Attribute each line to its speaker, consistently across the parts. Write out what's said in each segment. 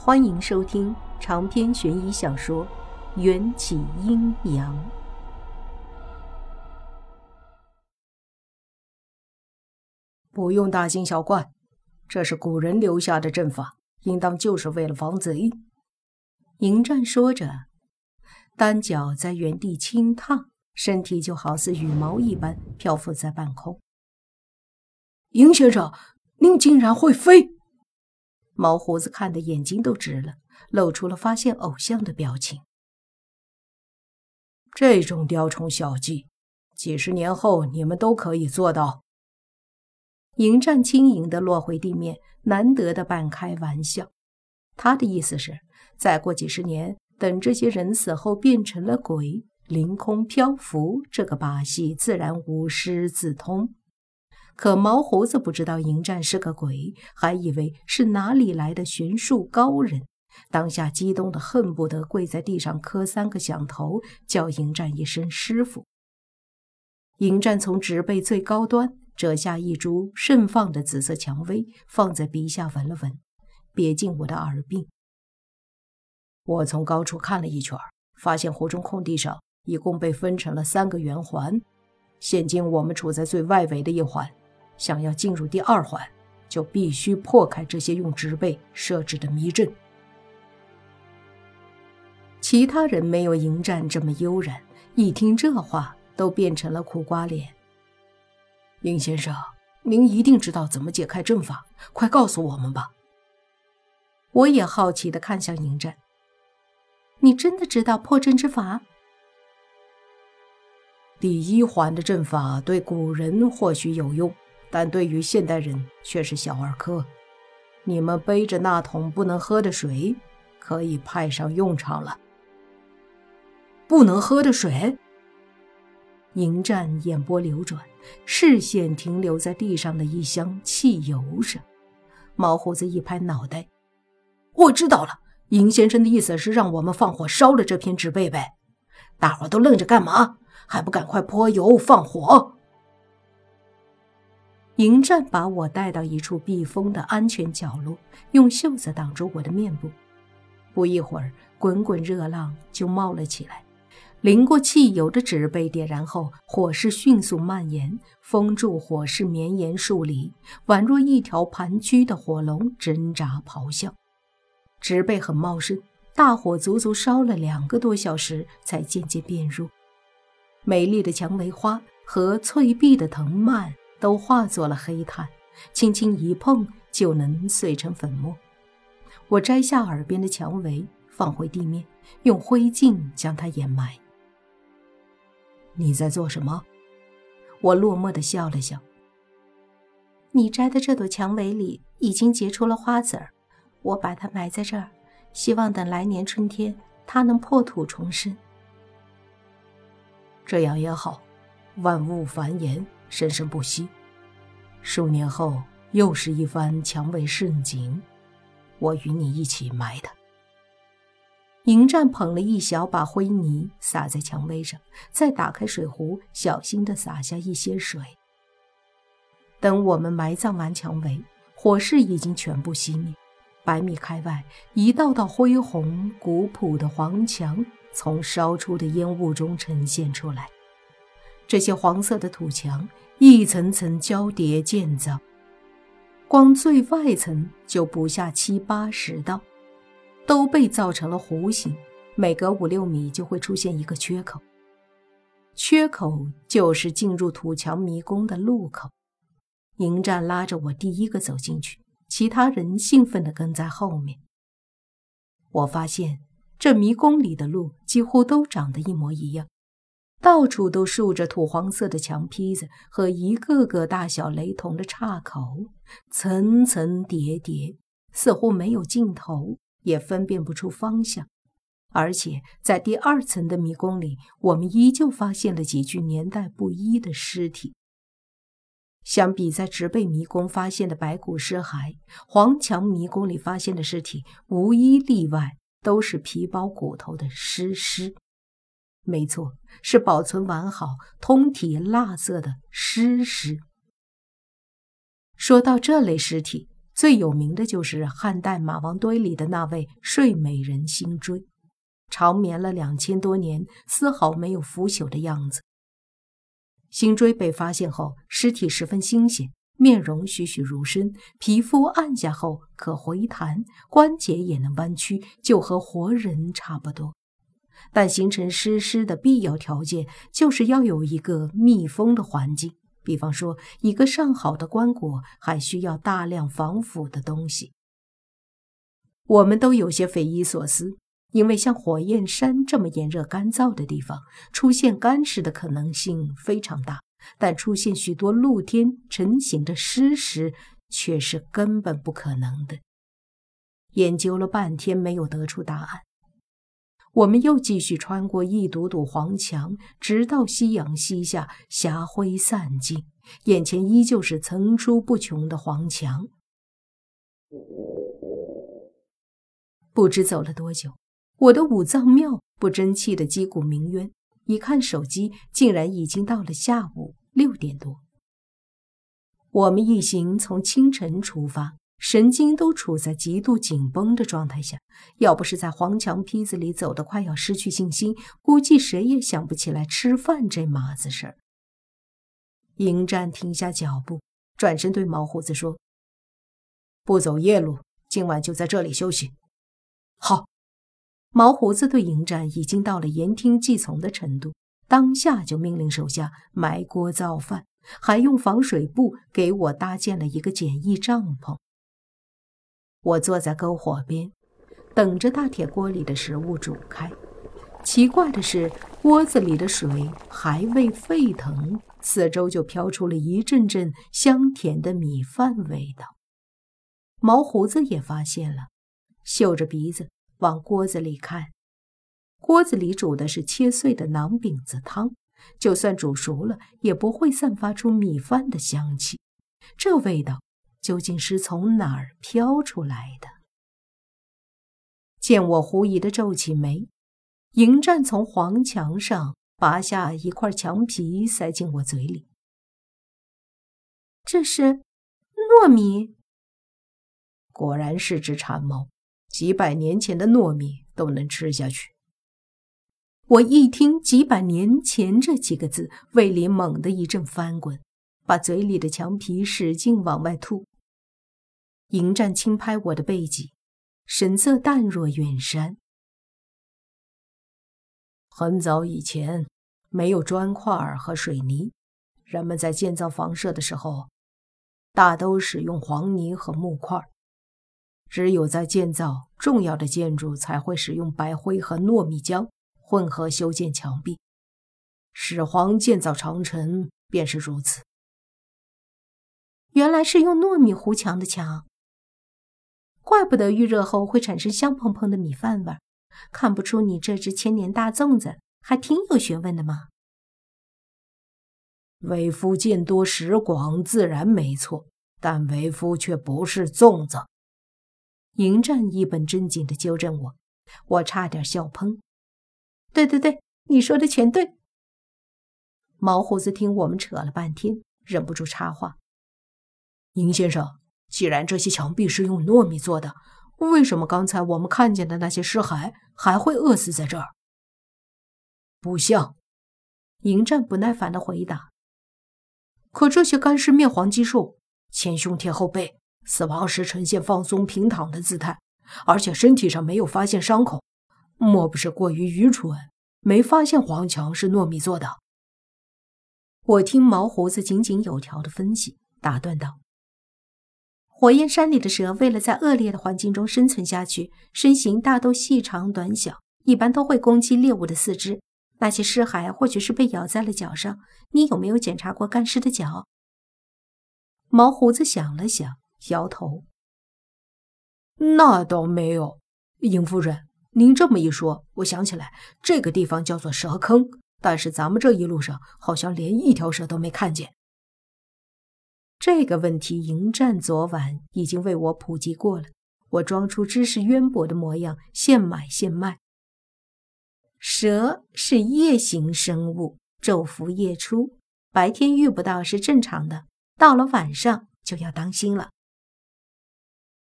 Speaker 1: 欢迎收听长篇悬疑小说《缘起阴阳》。
Speaker 2: 不用大惊小怪，这是古人留下的阵法，应当就是为了防贼。
Speaker 1: 迎战说着，单脚在原地轻踏，身体就好似羽毛一般漂浮在半空。
Speaker 2: 迎先生，您竟然会飞！
Speaker 1: 毛胡子看的眼睛都直了，露出了发现偶像的表情。
Speaker 2: 这种雕虫小技，几十年后你们都可以做到。
Speaker 1: 迎战轻盈的落回地面，难得的半开玩笑。他的意思是，再过几十年，等这些人死后变成了鬼，凌空漂浮，这个把戏自然无师自通。可毛胡子不知道迎战是个鬼，还以为是哪里来的玄术高人，当下激动的恨不得跪在地上磕三个响头，叫迎战一声师傅。迎战从植被最高端折下一株盛放的紫色蔷薇，放在鼻下闻了闻，别进我的耳鬓。
Speaker 2: 我从高处看了一圈，发现湖中空地上一共被分成了三个圆环，现今我们处在最外围的一环。想要进入第二环，就必须破开这些用植被设置的迷阵。
Speaker 1: 其他人没有迎战这么悠然，一听这话，都变成了苦瓜脸。
Speaker 2: 尹先生，您一定知道怎么解开阵法，快告诉我们吧。
Speaker 1: 我也好奇地看向迎战，你真的知道破阵之法？
Speaker 2: 第一环的阵法对古人或许有用。但对于现代人却是小儿科。你们背着那桶不能喝的水，可以派上用场了。
Speaker 1: 不能喝的水。迎战眼波流转，视线停留在地上的一箱汽油上。毛胡子一拍脑袋：“
Speaker 2: 我知道了，尹先生的意思是让我们放火烧了这片纸被呗？大伙都愣着干嘛？还不赶快泼油放火！”
Speaker 1: 迎战把我带到一处避风的安全角落，用袖子挡住我的面部。不一会儿，滚滚热浪就冒了起来。淋过汽油的纸被点燃后，火势迅速蔓延，封住火势绵延数里，宛若一条盘踞的火龙挣扎咆哮。植被很茂盛，大火足足烧了两个多小时，才渐渐变弱。美丽的蔷薇花和翠碧的藤蔓。都化作了黑炭，轻轻一碰就能碎成粉末。我摘下耳边的蔷薇，放回地面，用灰烬将它掩埋。
Speaker 2: 你在做什么？
Speaker 1: 我落寞地笑了笑。你摘的这朵蔷薇里已经结出了花籽儿，我把它埋在这儿，希望等来年春天它能破土重生。
Speaker 2: 这样也好，万物繁衍。生生不息，数年后又是一番蔷薇盛景，我与你一起埋的。
Speaker 1: 迎战捧了一小把灰泥撒在蔷薇上，再打开水壶，小心地洒下一些水。等我们埋葬完蔷薇，火势已经全部熄灭。百米开外，一道道恢宏古朴的黄墙从烧出的烟雾中呈现出来。这些黄色的土墙一层层交叠建造，光最外层就不下七八十道，都被造成了弧形，每隔五六米就会出现一个缺口。缺口就是进入土墙迷宫的入口。迎战拉着我第一个走进去，其他人兴奋地跟在后面。我发现这迷宫里的路几乎都长得一模一样。到处都竖着土黄色的墙坯子和一个个大小雷同的岔口，层层叠叠，似乎没有尽头，也分辨不出方向。而且在第二层的迷宫里，我们依旧发现了几具年代不一的尸体。相比在植被迷宫发现的白骨尸骸，黄墙迷宫里发现的尸体无一例外都是皮包骨头的尸尸。没错，是保存完好、通体蜡色的尸尸。说到这类尸体，最有名的就是汉代马王堆里的那位睡美人辛追，长眠了两千多年，丝毫没有腐朽的样子。辛追被发现后，尸体十分新鲜，面容栩栩如生，皮肤按下后可回弹，关节也能弯曲，就和活人差不多。但形成尸尸的必要条件，就是要有一个密封的环境。比方说，一个上好的棺椁还需要大量防腐的东西。我们都有些匪夷所思，因为像火焰山这么炎热干燥的地方，出现干尸的可能性非常大，但出现许多露天成型的尸尸却是根本不可能的。研究了半天，没有得出答案。我们又继续穿过一堵堵黄墙，直到夕阳西下，霞辉散尽，眼前依旧是层出不穷的黄墙。不知走了多久，我的五脏庙不争气的击鼓鸣冤，一看手机，竟然已经到了下午六点多。我们一行从清晨出发。神经都处在极度紧绷的状态下，要不是在黄墙坯子里走得快要失去信心，估计谁也想不起来吃饭这码子事儿。迎战停下脚步，转身对毛胡子说：“不走夜路，今晚就在这里休息。”好。毛胡子对迎战已经到了言听计从的程度，当下就命令手下埋锅造饭，还用防水布给我搭建了一个简易帐篷。我坐在篝火边，等着大铁锅里的食物煮开。奇怪的是，锅子里的水还未沸腾，四周就飘出了一阵阵香甜的米饭味道。毛胡子也发现了，嗅着鼻子往锅子里看。锅子里煮的是切碎的馕饼子汤，就算煮熟了，也不会散发出米饭的香气。这味道。究竟是从哪儿飘出来的？见我狐疑的皱起眉，迎战从黄墙上拔下一块墙皮，塞进我嘴里。这是糯米，果然是只馋猫，几百年前的糯米都能吃下去。我一听“几百年前”这几个字，胃里猛地一阵翻滚，把嘴里的墙皮使劲往外吐。迎战轻拍我的背脊，神色淡若远山。很早以前，没有砖块和水泥，人们在建造房舍的时候，大都使用黄泥和木块。只有在建造重要的建筑，才会使用白灰和糯米浆混合修建墙壁。始皇建造长城便是如此。原来是用糯米糊墙的墙。怪不得预热后会产生香喷喷的米饭味儿，看不出你这只千年大粽子还挺有学问的嘛？为夫见多识广，自然没错，但为夫却不是粽子。迎战一本正经的纠正我，我差点笑喷。对对对，你说的全对。毛胡子听我们扯了半天，忍不住插话：“宁先生。”既然这些墙壁是用糯米做的，为什么刚才我们看见的那些尸骸还会饿死在这儿？不像，迎战不耐烦的回答。可这些干尸面黄肌瘦，前胸贴后背，死亡时呈现放松平躺的姿态，而且身体上没有发现伤口，莫不是过于愚蠢，没发现黄墙是糯米做的？我听毛胡子井井有条的分析，打断道。火焰山里的蛇为了在恶劣的环境中生存下去，身形大都细长短小，一般都会攻击猎物的四肢。那些尸骸或许是被咬在了脚上。你有没有检查过干尸的脚？毛胡子想了想，摇头：“那倒没有。”尹夫人，您这么一说，我想起来，这个地方叫做蛇坑，但是咱们这一路上好像连一条蛇都没看见。这个问题，迎战昨晚已经为我普及过了。我装出知识渊博的模样，现买现卖。蛇是夜行生物，昼伏夜出，白天遇不到是正常的，到了晚上就要当心了。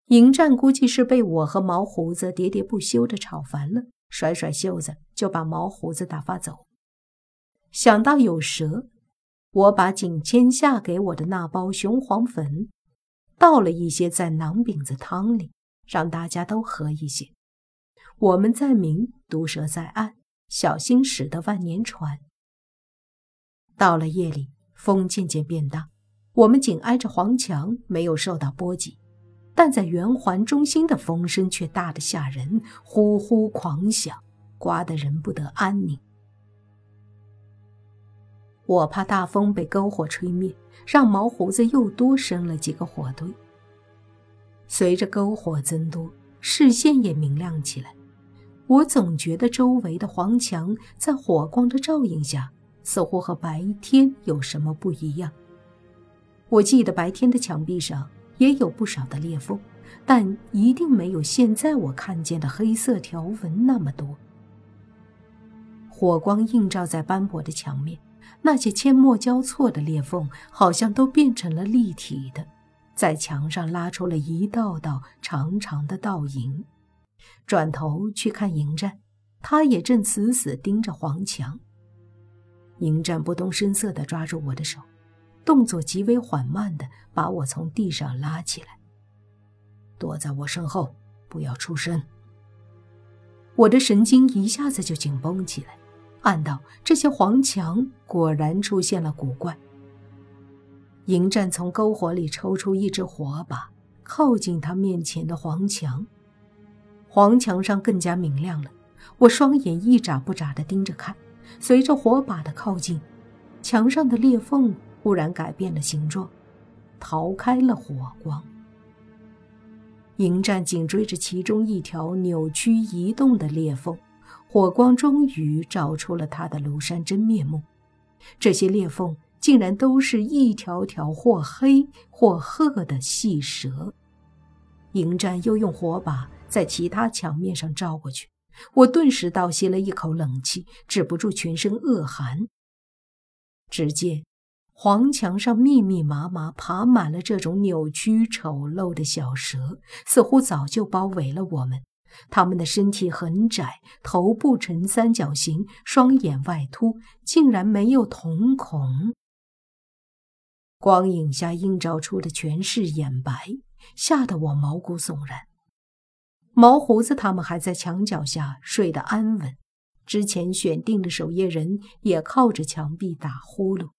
Speaker 1: 迎战估计是被我和毛胡子喋喋不休的吵烦了，甩甩袖子就把毛胡子打发走。想到有蛇，我把景谦下给我的那包雄黄粉倒了一些在馕饼子汤里，让大家都喝一些。我们在明，毒蛇在暗，小心驶得万年船。到了夜里，风渐渐变大，我们紧挨着黄墙，没有受到波及。但在圆环中心的风声却大得吓人，呼呼狂响，刮得人不得安宁。我怕大风被篝火吹灭，让毛胡子又多生了几个火堆。随着篝火增多，视线也明亮起来。我总觉得周围的黄墙在火光的照映下，似乎和白天有什么不一样。我记得白天的墙壁上。也有不少的裂缝，但一定没有现在我看见的黑色条纹那么多。火光映照在斑驳的墙面，那些阡陌交错的裂缝好像都变成了立体的，在墙上拉出了一道道长长的倒影。转头去看迎战，他也正死死盯着黄墙。迎战不动声色地抓住我的手。动作极为缓慢的把我从地上拉起来，躲在我身后，不要出声。我的神经一下子就紧绷起来，暗道这些黄墙果然出现了古怪。迎战从篝火里抽出一支火把，靠近他面前的黄墙，黄墙上更加明亮了。我双眼一眨不眨地盯着看，随着火把的靠近，墙上的裂缝。忽然改变了形状，逃开了火光。迎战紧追着其中一条扭曲移动的裂缝，火光终于照出了他的庐山真面目。这些裂缝竟然都是一条条或黑或褐的细蛇。迎战又用火把在其他墙面上照过去，我顿时倒吸了一口冷气，止不住全身恶寒。只见。黄墙上密密麻麻爬满了这种扭曲丑陋的小蛇，似乎早就包围了我们。它们的身体很窄，头部呈三角形，双眼外凸，竟然没有瞳孔。光影下映照出的全是眼白，吓得我毛骨悚然。毛胡子他们还在墙角下睡得安稳，之前选定的守夜人也靠着墙壁打呼噜。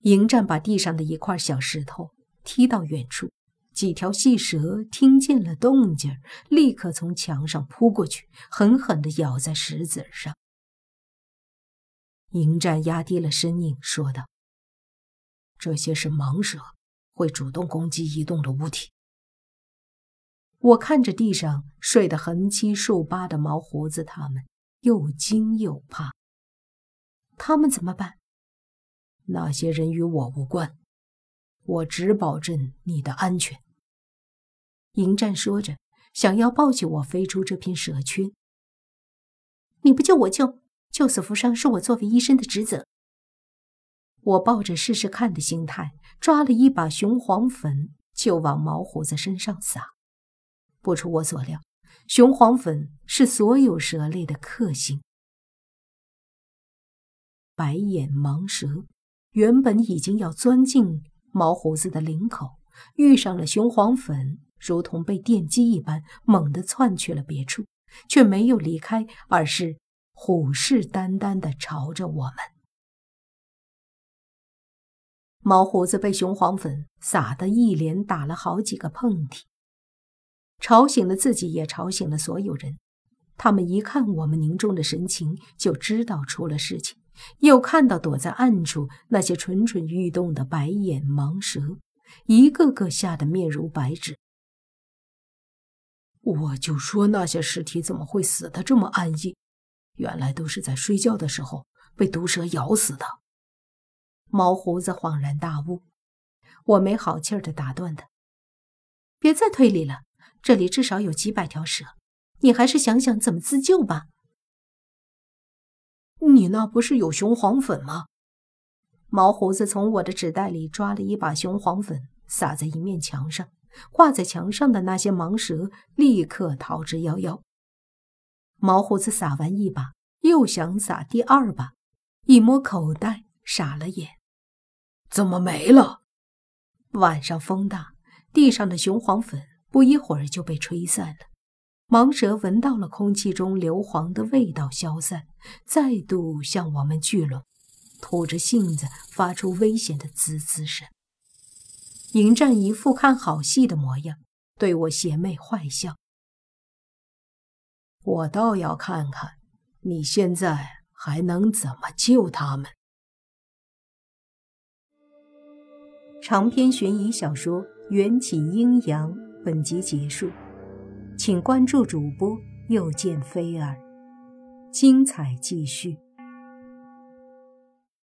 Speaker 1: 迎战把地上的一块小石头踢到远处，几条细蛇听见了动静，立刻从墙上扑过去，狠狠地咬在石子上。迎战压低了声音说道：“这些是盲蛇，会主动攻击移动的物体。”我看着地上睡得横七竖八的毛胡子，他们又惊又怕。他们怎么办？那些人与我无关，我只保证你的安全。迎战说着，想要抱起我飞出这片蛇圈。你不救我救，救死扶伤是我作为医生的职责。我抱着试试看的心态，抓了一把雄黄粉就往毛胡子身上撒。不出我所料，雄黄粉是所有蛇类的克星。白眼盲蛇。原本已经要钻进毛胡子的领口，遇上了雄黄粉，如同被电击一般，猛地窜去了别处，却没有离开，而是虎视眈眈地朝着我们。毛胡子被雄黄粉撒得一连打了好几个喷嚏，吵醒了自己，也吵醒了所有人。他们一看我们凝重的神情，就知道出了事情。又看到躲在暗处那些蠢蠢欲动的白眼盲蛇，一个个吓得面如白纸。我就说那些尸体怎么会死得这么安逸？原来都是在睡觉的时候被毒蛇咬死的。毛胡子恍然大悟，我没好气儿的打断他：“别再推理了，这里至少有几百条蛇，你还是想想怎么自救吧。”你那不是有雄黄粉吗？毛胡子从我的纸袋里抓了一把雄黄粉，撒在一面墙上，挂在墙上的那些盲蛇立刻逃之夭夭。毛胡子撒完一把，又想撒第二把，一摸口袋，傻了眼，
Speaker 2: 怎么没了？
Speaker 1: 晚上风大，地上的雄黄粉不一会儿就被吹散了。盲蛇闻到了空气中硫磺的味道消散，再度向我们聚拢，吐着信子，发出危险的滋滋声。迎战一副看好戏的模样，对我邪魅坏笑。
Speaker 2: 我倒要看看，你现在还能怎么救他们。
Speaker 1: 长篇悬疑小说《缘起阴阳》本集结束。请关注主播，又见菲儿，精彩继续。